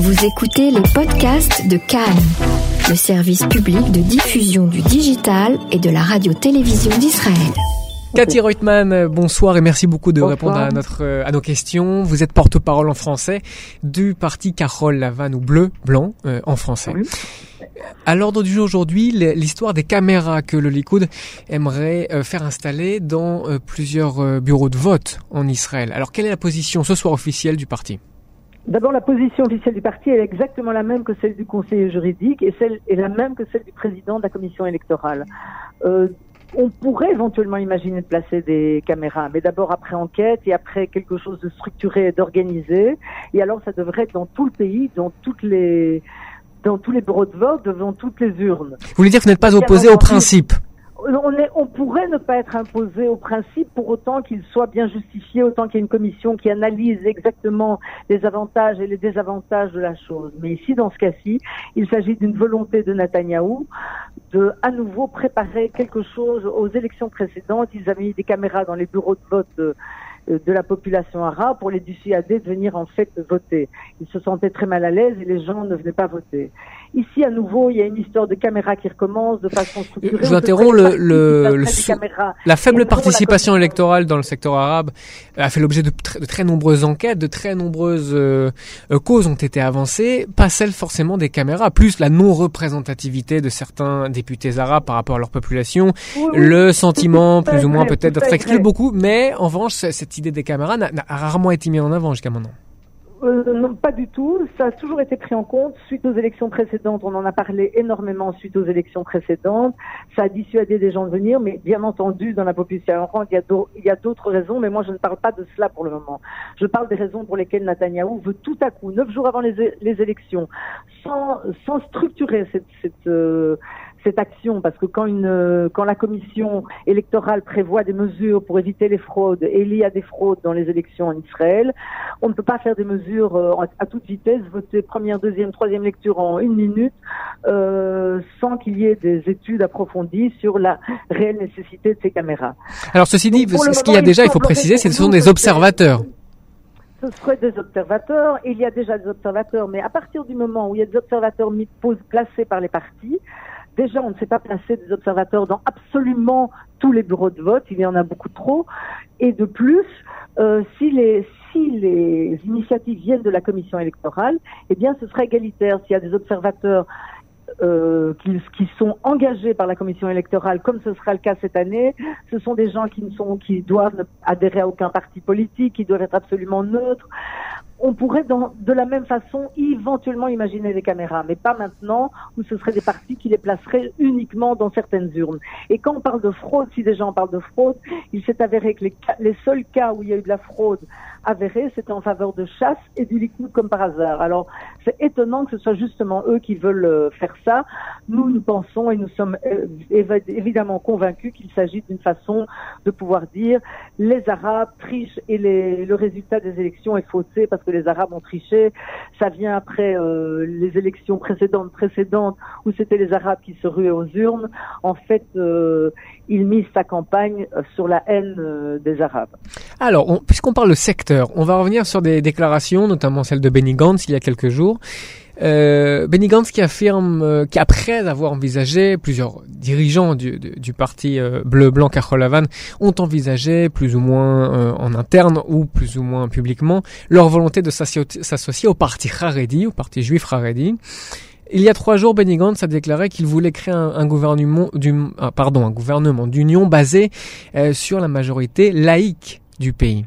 Vous écoutez les podcasts de Cannes, le service public de diffusion du digital et de la radio-télévision d'Israël. Cathy Reutemann, bonsoir et merci beaucoup de répondre à, notre, euh, à nos questions. Vous êtes porte-parole en français du parti Carole Lavanne ou Bleu, Blanc euh, en français. À l'ordre du jour aujourd'hui, l'histoire des caméras que le Likoud aimerait euh, faire installer dans plusieurs bureaux de vote en Israël. Alors quelle est la position ce soir officielle du parti? D'abord, la position officielle du parti est exactement la même que celle du conseiller juridique et celle est la même que celle du président de la commission électorale. Euh, on pourrait éventuellement imaginer de placer des caméras, mais d'abord après enquête et après quelque chose de structuré et d'organisé. Et alors, ça devrait être dans tout le pays, dans toutes les dans tous les bureaux de vote, devant toutes les urnes. Vous voulez dire que vous n'êtes pas opposé au principe on, pourrait ne pas être imposé au principe pour autant qu'il soit bien justifié, autant qu'il y ait une commission qui analyse exactement les avantages et les désavantages de la chose. Mais ici, dans ce cas-ci, il s'agit d'une volonté de Netanyahou de à nouveau préparer quelque chose aux élections précédentes. Ils avaient mis des caméras dans les bureaux de vote de, de la population arabe pour les dissuader de venir en fait voter. Ils se sentaient très mal à l'aise et les gens ne venaient pas voter. Ici, à nouveau, il y a une histoire de caméra qui recommence de façon structurée. Je vous interromps, le, le, la faible participation électorale dans le secteur arabe a fait l'objet de, de, très nombreuses enquêtes, de très nombreuses euh, euh, causes ont été avancées, pas celles forcément des caméras, plus la non-représentativité de certains députés arabes par rapport à leur population, le sentiment plus ou moins peut-être d'être exclu beaucoup, mais en revanche, cette idée des caméras n'a rarement été mise en avant jusqu'à maintenant. Euh, non, pas du tout. Ça a toujours été pris en compte. Suite aux élections précédentes, on en a parlé énormément suite aux élections précédentes. Ça a dissuadé des gens de venir, mais bien entendu, dans la population il y a d'autres raisons, mais moi je ne parle pas de cela pour le moment. Je parle des raisons pour lesquelles Netanyahou veut tout à coup, neuf jours avant les, les élections, sans, sans structurer cette, cette euh, cette action parce que quand une quand la commission électorale prévoit des mesures pour éviter les fraudes et il y a des fraudes dans les élections en Israël, on ne peut pas faire des mesures euh, à toute vitesse, voter première, deuxième, troisième lecture en une minute euh, sans qu'il y ait des études approfondies sur la réelle nécessité de ces caméras. Alors ceci dit, ce qu'il y a déjà, il faut préciser, ce sont des observateurs ce seraient des observateurs. Il y a déjà des observateurs, mais à partir du moment où il y a des observateurs mis, placés par les partis, Déjà, on ne s'est pas placé des observateurs dans absolument tous les bureaux de vote, il y en a beaucoup trop. Et de plus, euh, si, les, si les initiatives viennent de la commission électorale, eh bien, ce sera égalitaire. S'il y a des observateurs euh, qui, qui, sont engagés par la commission électorale, comme ce sera le cas cette année, ce sont des gens qui ne sont, qui doivent adhérer à aucun parti politique, qui doivent être absolument neutres on pourrait de la même façon éventuellement imaginer des caméras, mais pas maintenant où ce seraient des partis qui les placeraient uniquement dans certaines urnes. Et quand on parle de fraude, si des gens parlent de fraude, il s'est avéré que les, seuls cas où il y a eu de la fraude avérée, c'était en faveur de chasse et du liquide comme par hasard. Alors c'est étonnant que ce soit justement eux qui veulent euh, faire ça. Nous, nous pensons et nous sommes euh, évidemment convaincus qu'il s'agit d'une façon de pouvoir dire les Arabes trichent et le résultat des élections est faussé parce que les Arabes ont triché. Ça vient après euh, les élections précédentes, précédentes, où c'était les Arabes qui se ruaient aux urnes. En fait, euh, il mise sa campagne euh, sur la haine des Arabes. Alors, puisqu'on parle de secteur, on va revenir sur des déclarations, notamment celle de Benny Gantz il y a quelques jours. Euh, Gantz qui affirme euh, qu'après avoir envisagé, plusieurs dirigeants du, parti euh, bleu-blanc Lavan ont envisagé, plus ou moins euh, en interne ou plus ou moins publiquement, leur volonté de s'associer au parti Haredi, au parti juif Haredi. Il y a trois jours, Benny Gantz a déclaré qu'il voulait créer un, ah, gouvernement d'union basé sur la majorité laïque du pays.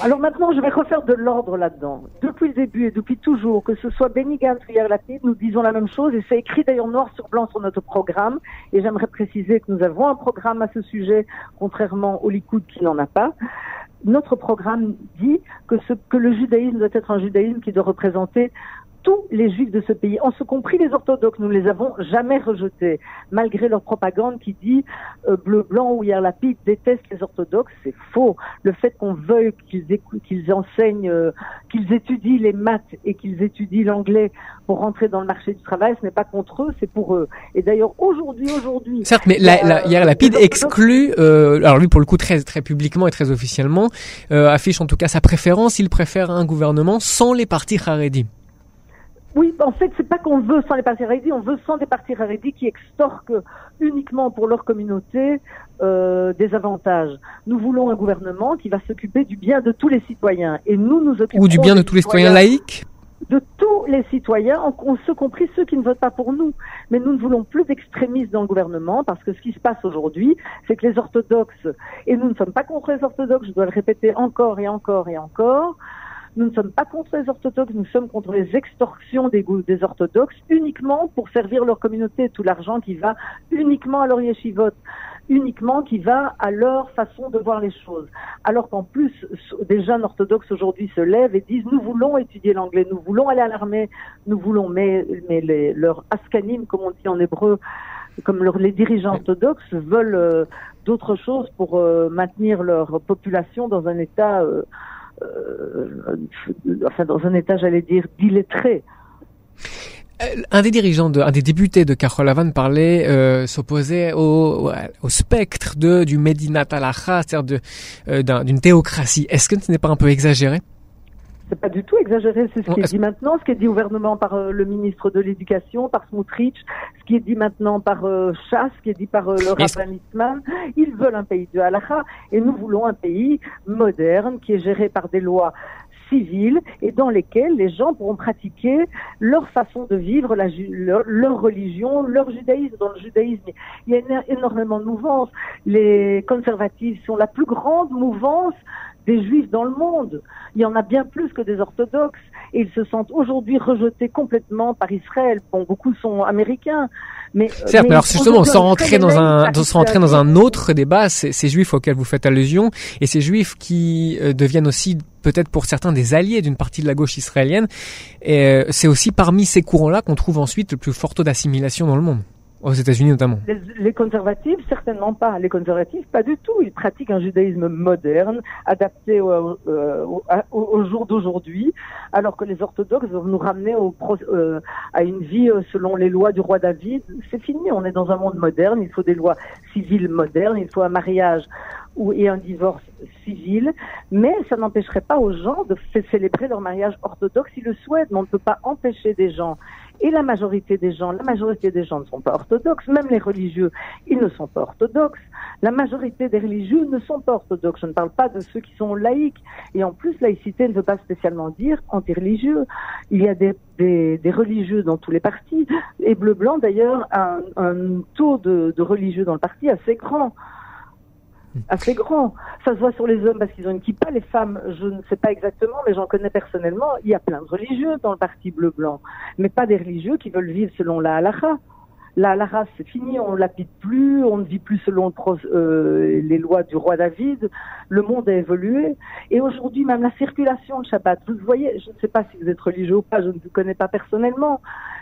Alors maintenant, je vais refaire de l'ordre là-dedans. Depuis le début et depuis toujours, que ce soit Benny Gantz ou Yair nous disons la même chose et c'est écrit d'ailleurs noir sur blanc sur notre programme. Et j'aimerais préciser que nous avons un programme à ce sujet, contrairement au Likoud qui n'en a pas. Notre programme dit que, ce, que le judaïsme doit être un judaïsme qui doit représenter tous les juifs de ce pays, en ce compris les orthodoxes, nous ne les avons jamais rejetés, malgré leur propagande qui dit euh, bleu, blanc ou hier la pipe déteste les orthodoxes, c'est faux. Le fait qu'on veuille qu'ils qu'ils enseignent, euh, qu'ils étudient les maths et qu'ils étudient l'anglais pour rentrer dans le marché du travail, ce n'est pas contre eux, c'est pour eux. Et d'ailleurs aujourd'hui, aujourd'hui. Certes, mais la, la, hier Lapide exclut, euh, alors lui pour le coup très très publiquement et très officiellement affiche en tout cas sa préférence. Il préfère un gouvernement sans les partis Haredi. Oui, en fait, c'est pas qu'on veut sans les partis Haredi, on veut sans des partis Haredi qui extorquent uniquement pour leur communauté euh, des avantages. Nous voulons un gouvernement qui va s'occuper du bien de tous les citoyens. Et nous nous occupons... Ou du bien de tous les citoyens laïcs de tous les citoyens, en, ce compris ceux qui ne votent pas pour nous. Mais nous ne voulons plus d'extrémistes dans le gouvernement parce que ce qui se passe aujourd'hui, c'est que les orthodoxes, et nous ne sommes pas contre les orthodoxes, je dois le répéter encore et encore et encore, nous ne sommes pas contre les orthodoxes, nous sommes contre les extorsions des, des orthodoxes uniquement pour servir leur communauté, tout l'argent qui va uniquement à leur yeshivot, uniquement qui va à leur façon de voir les choses. Alors qu'en plus, des jeunes orthodoxes aujourd'hui se lèvent et disent nous voulons étudier l'anglais, nous voulons aller à l'armée, nous voulons, mais, mais les, leurs askanim, comme on dit en hébreu, comme les dirigeants orthodoxes veulent euh, d'autres choses pour euh, maintenir leur population dans un état euh, enfin dans un état, j'allais dire, d'illettré. Euh, un des dirigeants, un des députés de Lavan parlait, euh, s'opposait au, spectre de du Medinat Alacha, c'est-à-dire d'une théocratie. Est-ce que ce n'est pas un peu exagéré? C'est pas du tout exagéré, c'est ce qui est dit maintenant, ce qui est dit ouvertement par euh, le ministre de l'Éducation, par Smotrich, ce qui est dit maintenant par euh, Chasse, ce qui est dit par euh, le Rabbin Ils veulent un pays de halakha et nous voulons un pays moderne qui est géré par des lois civiles et dans lesquelles les gens pourront pratiquer leur façon de vivre, la, leur, leur, religion, leur judaïsme. Dans le judaïsme, il y a énormément de mouvances. Les conservatifs sont la plus grande mouvance des juifs dans le monde. Il y en a bien plus que des orthodoxes. Et ils se sentent aujourd'hui rejetés complètement par Israël. Bon, beaucoup sont américains. Mais, euh, Certes, mais alors justement, sans rentrer dans un, sans rentrer dans un autre débat, ces, ces juifs auxquels vous faites allusion, et ces juifs qui euh, deviennent aussi peut-être pour certains des alliés d'une partie de la gauche israélienne, euh, c'est aussi parmi ces courants-là qu'on trouve ensuite le plus fort taux d'assimilation dans le monde. Aux États-Unis notamment. Les, conservatifs, certainement pas. Les conservatifs, pas du tout. Ils pratiquent un judaïsme moderne, adapté au, euh, jour d'aujourd'hui, alors que les orthodoxes vont nous ramener euh, à une vie euh, selon les lois du roi David. C'est fini. On est dans un monde moderne. Il faut des lois civiles modernes. Il faut un mariage et un divorce civil. Mais ça n'empêcherait pas aux gens de célébrer leur mariage orthodoxe s'ils le souhaitent. Mais on ne peut pas empêcher des gens et la majorité des gens, la majorité des gens ne sont pas orthodoxes, même les religieux, ils ne sont pas orthodoxes. La majorité des religieux ne sont pas orthodoxes. Je ne parle pas de ceux qui sont laïcs. Et en plus, laïcité ne veut pas spécialement dire anti-religieux. Il y a des, religieux dans tous les partis. Et Bleu-Blanc, d'ailleurs, a un, taux de religieux dans le parti assez grand assez grand. Ça se voit sur les hommes parce qu'ils ont une kippa. Les femmes, je ne sais pas exactement, mais j'en connais personnellement. Il y a plein de religieux dans le parti bleu-blanc, mais pas des religieux qui veulent vivre selon la halakha. La halakha, c'est fini, on l'habite plus, on ne vit plus selon euh, les lois du roi David. Le monde a évolué. Et aujourd'hui, même la circulation de Shabbat, vous voyez, je ne sais pas si vous êtes religieux ou pas, je ne vous connais pas personnellement,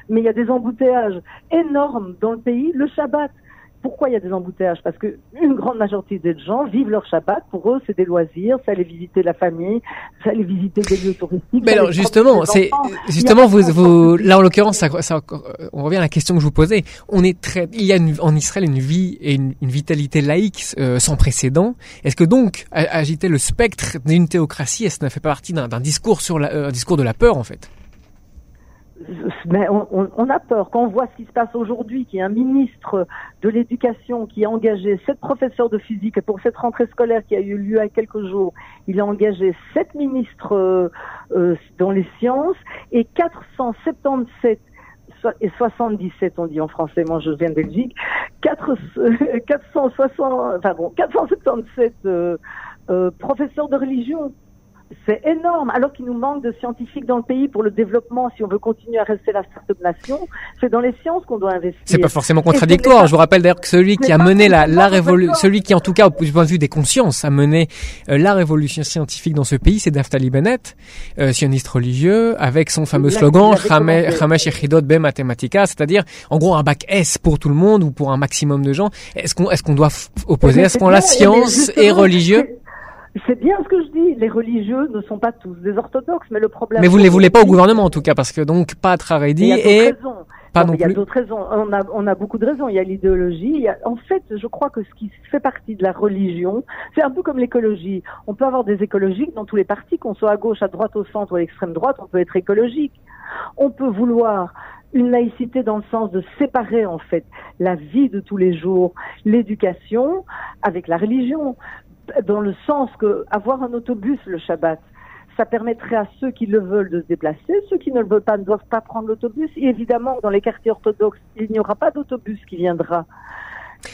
mais il y a des embouteillages énormes dans le pays le Shabbat. Pourquoi il y a des embouteillages? Parce que une grande majorité des gens vivent leur Shabbat. Pour eux, c'est des loisirs, ça aller visiter la famille, ça aller visiter des lieux touristiques. Mais alors justement, c'est justement vous, vous là en l'occurrence, ça, ça, on revient à la question que je vous posais. On est très, il y a en Israël une vie et une, vitalité laïque euh, sans précédent. Est-ce que donc agiter le spectre d'une théocratie, est-ce que ça fait partie d'un discours sur la, euh, un discours de la peur en fait? Mais on, a peur. Quand on voit ce qui se passe aujourd'hui, qu'il y a un ministre de l'Éducation qui a engagé sept professeurs de physique, pour cette rentrée scolaire qui a eu lieu a quelques jours, il a engagé sept ministres euh, euh, dans les sciences et 477 et 77, on dit en français, moi je viens de Belgique, 4, 460, enfin bon, 477 euh, professeurs de religion c'est énorme, alors qu'il nous manque de scientifiques dans le pays pour le développement, si on veut continuer à rester la start-up nation, c'est dans les sciences qu'on doit investir. C'est pas forcément contradictoire. Je vous rappelle d'ailleurs que celui qui a mené la, la révolution, celui qui en tout cas au point de vue des consciences a mené euh, la révolution scientifique dans ce pays, c'est Naftali Bennett, euh, sioniste religieux, avec son fameux slogan Hamesh Echidot Be Mathematica, c'est-à-dire en gros un bac S pour tout le monde ou pour un maximum de gens. Est-ce qu'on est-ce qu'on doit opposer, est-ce qu'on la science et religieux? C'est bien ce que je dis. Les religieux ne sont pas tous des orthodoxes, mais le problème. Mais vous ne les voulez pas au gouvernement en tout cas, parce que donc pas Traredi et. Pas non, il y a d'autres raisons. On a, on a beaucoup de raisons. Il y a l'idéologie. En fait, je crois que ce qui fait partie de la religion, c'est un peu comme l'écologie. On peut avoir des écologiques dans tous les partis, qu'on soit à gauche, à droite, au centre ou à l'extrême droite, on peut être écologique. On peut vouloir une laïcité dans le sens de séparer en fait la vie de tous les jours, l'éducation avec la religion, dans le sens que avoir un autobus le Shabbat, ça permettrait à ceux qui le veulent de se déplacer, ceux qui ne le veulent pas ne doivent pas prendre l'autobus. Et évidemment, dans les quartiers orthodoxes, il n'y aura pas d'autobus qui viendra.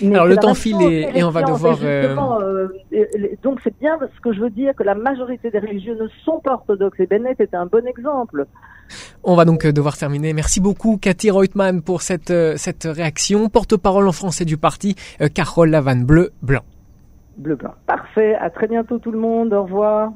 Alors le temps file et, on va devoir. Euh, euh, donc c'est bien ce que je veux dire que la majorité des religieux ne sont pas orthodoxes et Bennett est un bon exemple. On va donc euh, devoir terminer. Merci beaucoup Cathy Reutemann pour cette cette réaction. Porte-parole en français du parti, Carole Lavanne bleu blanc. Bleu blanc. Parfait. À très bientôt tout le monde. Au revoir.